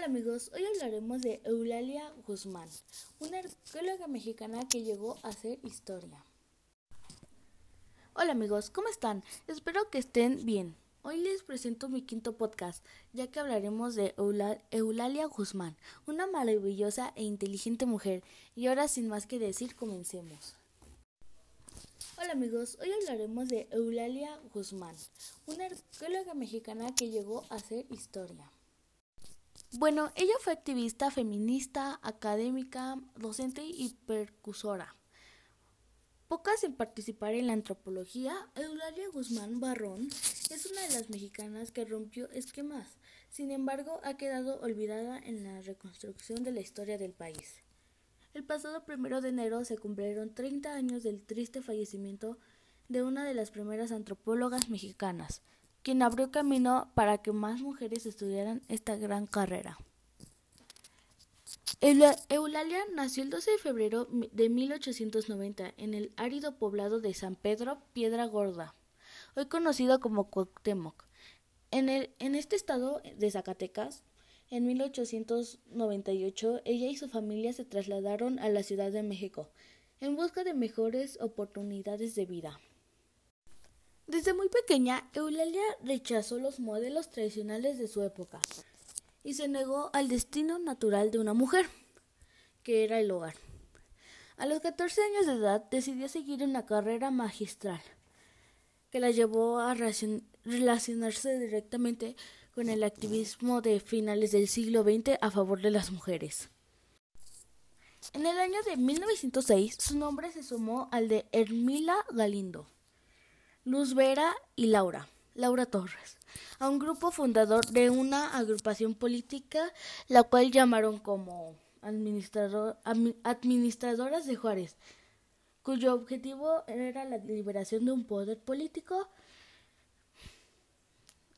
Hola amigos, hoy hablaremos de Eulalia Guzmán, una arqueóloga mexicana que llegó a hacer historia. Hola amigos, ¿cómo están? Espero que estén bien. Hoy les presento mi quinto podcast, ya que hablaremos de Eulalia Guzmán, una maravillosa e inteligente mujer. Y ahora sin más que decir, comencemos. Hola amigos, hoy hablaremos de Eulalia Guzmán, una arqueóloga mexicana que llegó a hacer historia. Bueno, ella fue activista feminista, académica, docente y percusora. Pocas en participar en la antropología, Eulalia Guzmán Barrón es una de las mexicanas que rompió esquemas. Sin embargo, ha quedado olvidada en la reconstrucción de la historia del país. El pasado primero de enero se cumplieron 30 años del triste fallecimiento de una de las primeras antropólogas mexicanas, quien abrió camino para que más mujeres estudiaran esta gran carrera. Eulalia nació el 12 de febrero de 1890 en el árido poblado de San Pedro, Piedra Gorda, hoy conocido como Cuauhtémoc. En, en este estado de Zacatecas, en 1898, ella y su familia se trasladaron a la Ciudad de México en busca de mejores oportunidades de vida. Desde muy pequeña, Eulalia rechazó los modelos tradicionales de su época y se negó al destino natural de una mujer, que era el hogar. A los 14 años de edad decidió seguir una carrera magistral, que la llevó a relacionarse directamente con el activismo de finales del siglo XX a favor de las mujeres. En el año de 1906, su nombre se sumó al de Hermila Galindo. Luz Vera y Laura, Laura Torres, a un grupo fundador de una agrupación política, la cual llamaron como administrador, administradoras de Juárez, cuyo objetivo era la liberación de un poder político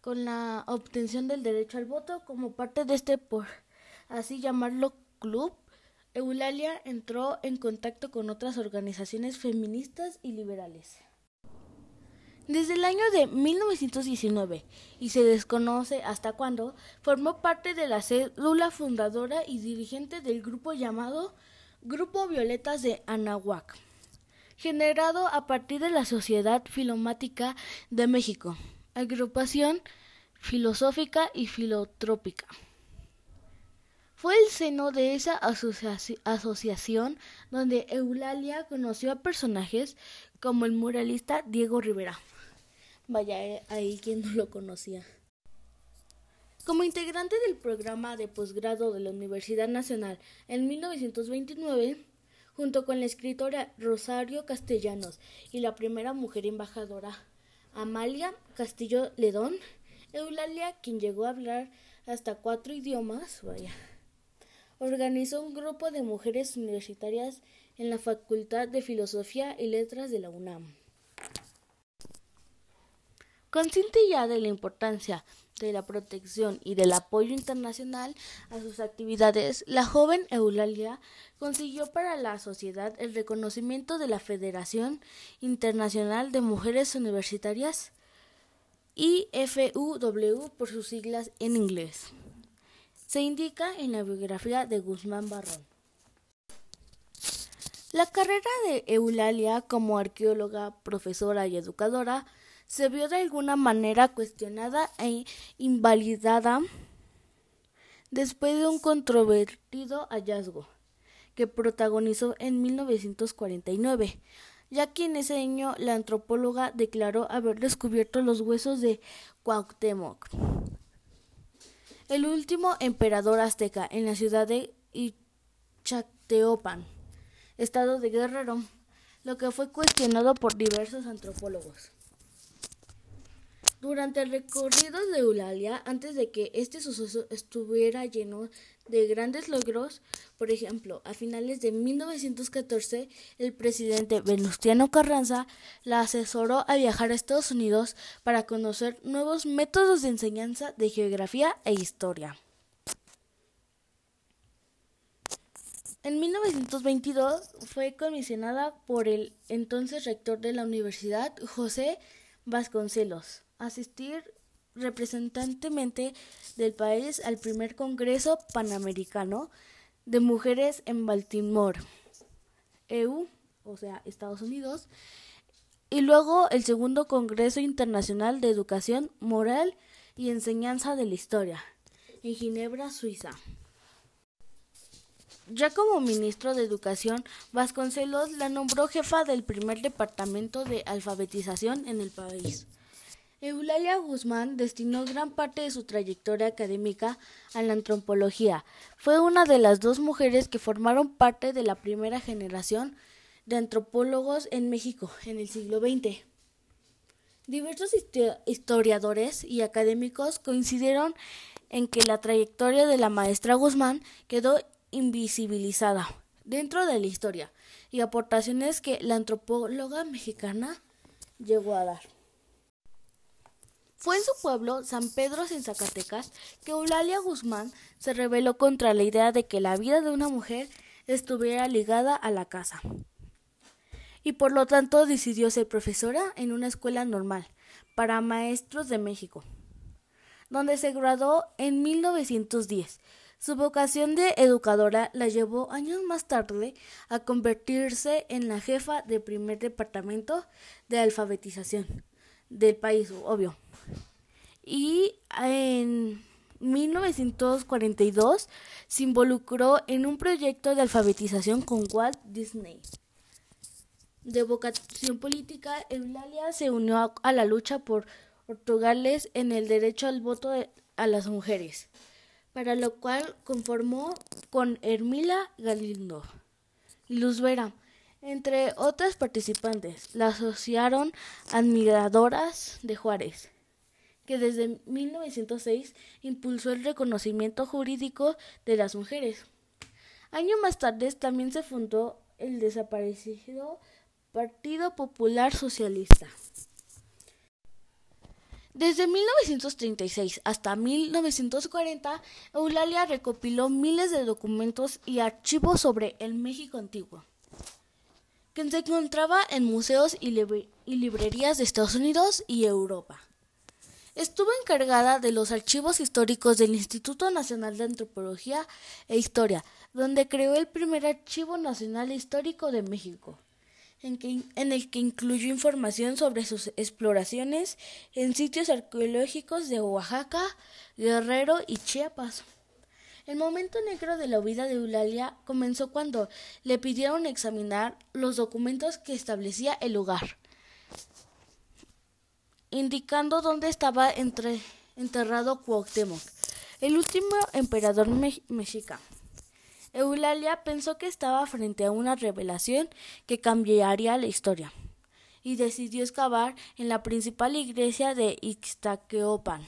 con la obtención del derecho al voto como parte de este, por así llamarlo, club. Eulalia entró en contacto con otras organizaciones feministas y liberales. Desde el año de 1919, y se desconoce hasta cuándo, formó parte de la célula fundadora y dirigente del grupo llamado Grupo Violetas de Anahuac, generado a partir de la Sociedad Filomática de México, agrupación filosófica y filotrópica. Fue el seno de esa asociación donde Eulalia conoció a personajes como el muralista Diego Rivera. Vaya, eh, ahí quien no lo conocía. Como integrante del programa de posgrado de la Universidad Nacional en 1929, junto con la escritora Rosario Castellanos y la primera mujer embajadora Amalia Castillo Ledón, Eulalia, quien llegó a hablar hasta cuatro idiomas, vaya, organizó un grupo de mujeres universitarias en la Facultad de Filosofía y Letras de la UNAM. Consciente ya de la importancia de la protección y del apoyo internacional a sus actividades, la joven Eulalia consiguió para la sociedad el reconocimiento de la Federación Internacional de Mujeres Universitarias IFUW por sus siglas en inglés. Se indica en la biografía de Guzmán Barrón. La carrera de Eulalia como arqueóloga, profesora y educadora se vio de alguna manera cuestionada e invalidada después de un controvertido hallazgo que protagonizó en 1949, ya que en ese año la antropóloga declaró haber descubierto los huesos de Cuauhtémoc, el último emperador azteca en la ciudad de Ixtateopan, estado de Guerrero, lo que fue cuestionado por diversos antropólogos. Durante el recorrido de Eulalia, antes de que este suceso estuviera lleno de grandes logros, por ejemplo, a finales de 1914, el presidente Venustiano Carranza la asesoró a viajar a Estados Unidos para conocer nuevos métodos de enseñanza de geografía e historia. En 1922 fue comisionada por el entonces rector de la universidad, José Vasconcelos asistir representantemente del país al primer Congreso Panamericano de Mujeres en Baltimore, EU, o sea, Estados Unidos, y luego el segundo Congreso Internacional de Educación Moral y Enseñanza de la Historia, en Ginebra, Suiza. Ya como ministro de Educación, Vasconcelos la nombró jefa del primer departamento de alfabetización en el país. Eulalia Guzmán destinó gran parte de su trayectoria académica a la antropología. Fue una de las dos mujeres que formaron parte de la primera generación de antropólogos en México en el siglo XX. Diversos historiadores y académicos coincidieron en que la trayectoria de la maestra Guzmán quedó invisibilizada dentro de la historia y aportaciones que la antropóloga mexicana llegó a dar. Fue en su pueblo, San Pedro en Zacatecas, que Eulalia Guzmán se rebeló contra la idea de que la vida de una mujer estuviera ligada a la casa. Y por lo tanto decidió ser profesora en una escuela normal para maestros de México, donde se graduó en 1910. Su vocación de educadora la llevó años más tarde a convertirse en la jefa del primer departamento de alfabetización del país, obvio y en 1942 se involucró en un proyecto de alfabetización con Walt Disney. De vocación política, Eulalia se unió a, la lucha por otorgarles en el derecho al voto a las mujeres, para lo cual conformó con Hermila Galindo Luz Vera, entre otras participantes. La asociaron admiradoras de Juárez que desde 1906 impulsó el reconocimiento jurídico de las mujeres. Año más tarde también se fundó el desaparecido Partido Popular Socialista. Desde 1936 hasta 1940, Eulalia recopiló miles de documentos y archivos sobre el México antiguo, que se encontraba en museos y, librerías de Estados Unidos y Europa. Estuvo encargada de los archivos históricos del Instituto Nacional de Antropología e Historia, donde creó el primer Archivo Nacional Histórico de México, en, el que incluyó información sobre sus exploraciones en sitios arqueológicos de Oaxaca, Guerrero y Chiapas. El momento negro de la vida de Eulalia comenzó cuando le pidieron examinar los documentos que establecía el lugar indicando dónde estaba enterrado Cuauhtémoc, el último emperador mexica. Eulalia pensó que estaba frente a una revelación que cambiaría la historia y decidió excavar en la principal iglesia de Ixtaqueopan,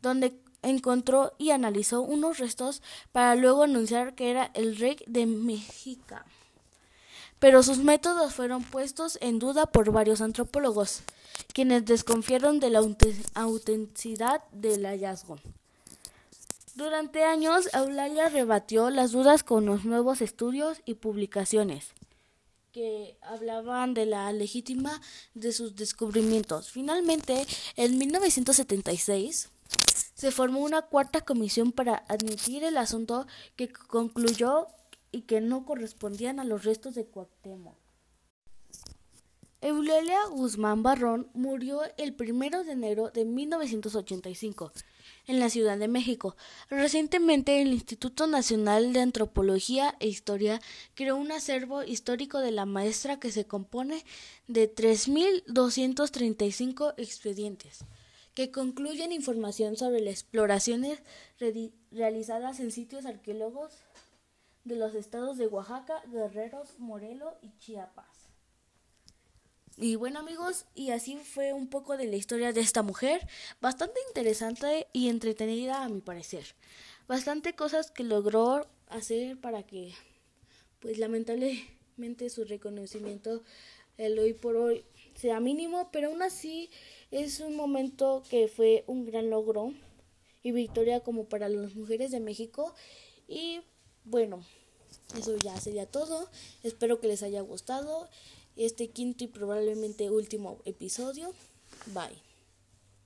donde encontró y analizó unos restos para luego anunciar que era el rey de México. Pero sus métodos fueron puestos en duda por varios antropólogos quienes desconfiaron de la autenticidad del hallazgo. Durante años, Eulalia rebatió las dudas con los nuevos estudios y publicaciones que hablaban de la legítima de sus descubrimientos. Finalmente, en 1976, se formó una cuarta comisión para admitir el asunto que concluyó y que no correspondían a los restos de Cuauhtémoc. Eulalia Guzmán Barrón murió el primero de enero de 1985 en la Ciudad de México. Recientemente, el Instituto Nacional de Antropología e Historia creó un acervo histórico de la maestra que se compone de 3.235 expedientes que concluyen información sobre las exploraciones realizadas en sitios arqueólogos de los estados de Oaxaca, Guerrero, Morelos y Chiapas. Y bueno amigos, y así fue un poco de la historia de esta mujer, bastante interesante y entretenida a mi parecer. Bastante cosas que logró hacer para que, pues lamentablemente su reconocimiento el hoy por hoy sea mínimo, pero aún así es un momento que fue un gran logro y victoria como para las mujeres de México. Y bueno, eso ya sería todo. Espero que les haya gustado este quinto y probablemente último episodio. Bye.